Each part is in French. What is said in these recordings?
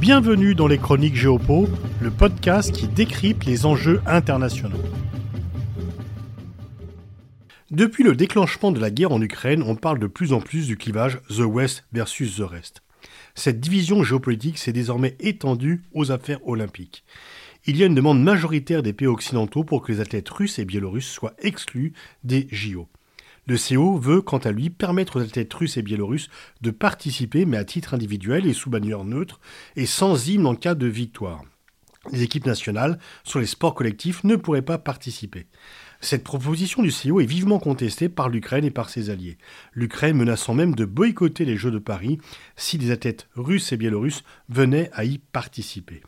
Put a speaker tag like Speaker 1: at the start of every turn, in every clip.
Speaker 1: Bienvenue dans les Chroniques Géopo, le podcast qui décrypte les enjeux internationaux. Depuis le déclenchement de la guerre en Ukraine, on parle de plus en plus du clivage The West versus The Rest. Cette division géopolitique s'est désormais étendue aux affaires olympiques. Il y a une demande majoritaire des pays occidentaux pour que les athlètes russes et biélorusses soient exclus des JO. Le CO veut, quant à lui, permettre aux athlètes russes et biélorusses de participer, mais à titre individuel et sous bannière neutre, et sans hymne en cas de victoire. Les équipes nationales sur les sports collectifs ne pourraient pas participer. Cette proposition du CO est vivement contestée par l'Ukraine et par ses alliés. L'Ukraine menaçant même de boycotter les Jeux de Paris si des athlètes russes et biélorusses venaient à y participer.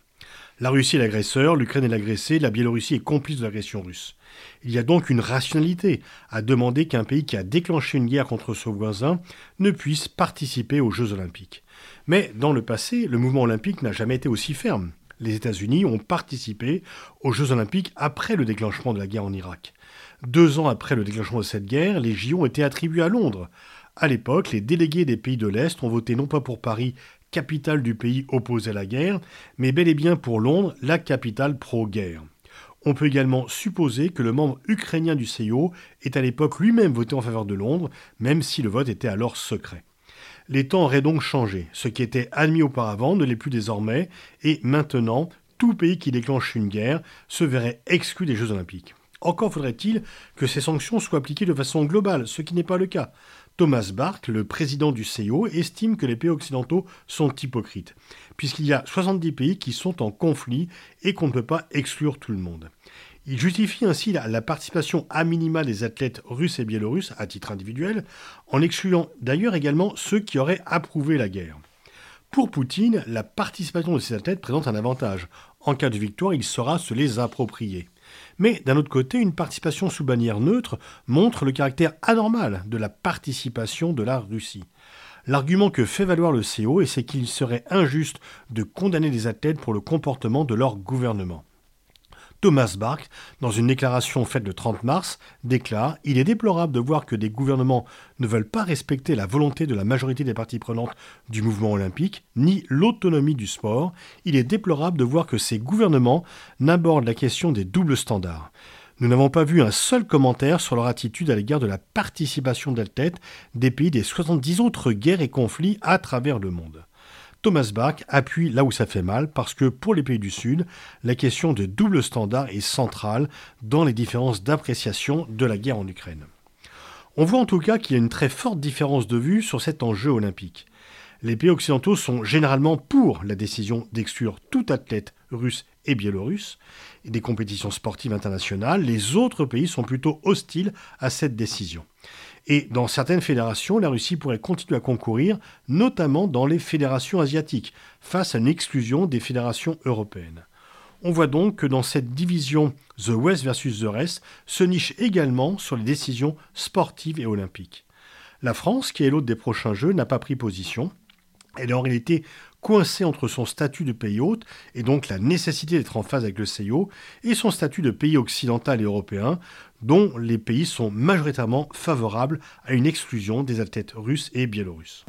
Speaker 1: La Russie est l'agresseur, l'Ukraine est l'agressée, la Biélorussie est complice de l'agression russe. Il y a donc une rationalité à demander qu'un pays qui a déclenché une guerre contre son voisin ne puisse participer aux Jeux olympiques. Mais dans le passé, le mouvement olympique n'a jamais été aussi ferme. Les États-Unis ont participé aux Jeux olympiques après le déclenchement de la guerre en Irak. Deux ans après le déclenchement de cette guerre, les JO ont été attribués à Londres. À l'époque, les délégués des pays de l'Est ont voté non pas pour Paris capitale du pays opposé à la guerre, mais bel et bien pour Londres, la capitale pro-guerre. On peut également supposer que le membre ukrainien du CIO ait à l'époque lui-même voté en faveur de Londres, même si le vote était alors secret. Les temps auraient donc changé. Ce qui était admis auparavant ne l'est plus désormais, et maintenant, tout pays qui déclenche une guerre se verrait exclu des Jeux olympiques. Encore faudrait-il que ces sanctions soient appliquées de façon globale, ce qui n'est pas le cas. Thomas Bark, le président du CIO, estime que les pays occidentaux sont hypocrites, puisqu'il y a 70 pays qui sont en conflit et qu'on ne peut pas exclure tout le monde. Il justifie ainsi la, participation à minima des athlètes russes et biélorusses à titre individuel, en excluant d'ailleurs également ceux qui auraient approuvé la guerre. Pour Poutine, la participation de ces athlètes présente un avantage. En cas de victoire, il saura se les approprier. Mais d'un autre côté, une participation sous bannière neutre montre le caractère anormal de la participation de la Russie. L'argument que fait valoir le CO, c'est qu'il serait injuste de condamner des athlètes pour le comportement de leur gouvernement. Thomas Bach, dans une déclaration faite le 30 mars, déclare Il est déplorable de voir que des gouvernements ne veulent pas respecter la volonté de la majorité des parties prenantes du mouvement olympique, ni l'autonomie du sport. Il est déplorable de voir que ces gouvernements n'abordent la question des doubles standards. Nous n'avons pas vu un seul commentaire sur leur attitude à l'égard de la participation d'athlètes des pays des 70 autres guerres et conflits à travers le monde. Thomas Bach appuie là où ça fait mal parce que pour les pays du Sud, la question de double standard est centrale dans les différences d'appréciation de la guerre en Ukraine. On voit en tout cas qu'il y a une très forte différence de vue sur cet enjeu olympique. Les pays occidentaux sont généralement pour la décision d'exclure tout athlète russe et biélorusse des compétitions sportives internationales. Les autres pays sont plutôt hostiles à cette décision. Et dans certaines fédérations, la Russie pourrait continuer à concourir, notamment dans les fédérations asiatiques, face à une exclusion des fédérations européennes. On voit donc que dans cette division The West versus The Rest se niche également sur les décisions sportives et olympiques. La France, qui est l'autre des prochains Jeux, n'a pas pris position. Elle est en réalité coincée entre son statut de pays hôte, et donc la nécessité d'être en phase avec le CIO, et son statut de pays occidental et européen, dont les pays sont majoritairement favorables à une exclusion des athlètes russes et biélorusses.